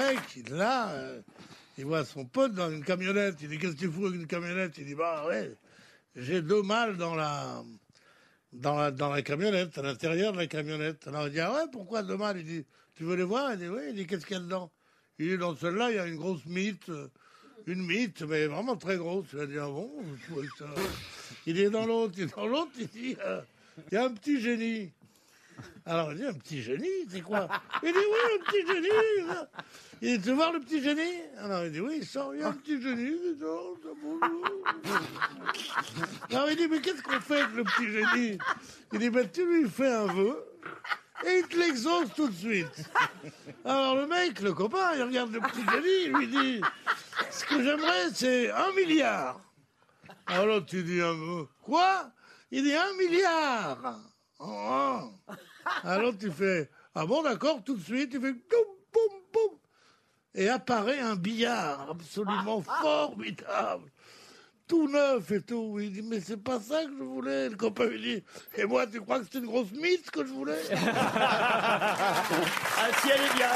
mec, là, euh, il voit son pote dans une camionnette. Il dit Qu'est-ce que tu fous avec une camionnette? Il dit Bah ouais, j'ai deux mâles dans la, dans la, dans la camionnette, à l'intérieur de la camionnette. Alors il dit Ah ouais, pourquoi deux mâles? Il dit Tu veux les voir? Il dit Oui, il dit Qu'est-ce qu'il y a dedans? Il dit Dans celle-là, il y a une grosse mythe. Une mythe, mais vraiment très grosse. Il a dit Ah bon Il est dans l'autre, il est dans l'autre, il dit euh, Il y a un petit génie. Alors il dit un petit génie, c'est quoi? Il dit oui, un petit génie. Il dit tu voir le petit génie? Alors il dit oui, il sort, il y a un petit génie. il ça bonjour. Alors il dit mais qu'est-ce qu'on fait avec le petit génie? Il dit ben tu lui fais un vœu et il te l'exauce tout de suite. Alors le mec, le copain, il regarde le petit génie, il lui dit ce que j'aimerais c'est un milliard. Alors tu dis un mot. Quoi? Il dit un milliard. Oh. Alors tu fais, ah bon, d'accord, tout de suite, tu fais, boum, boum, boum. Et apparaît un billard absolument formidable. Tout neuf et tout. Il dit, mais c'est pas ça que je voulais. Le copain lui dit, et moi, tu crois que c'est une grosse mythe que je voulais? Ah si, elle est bien.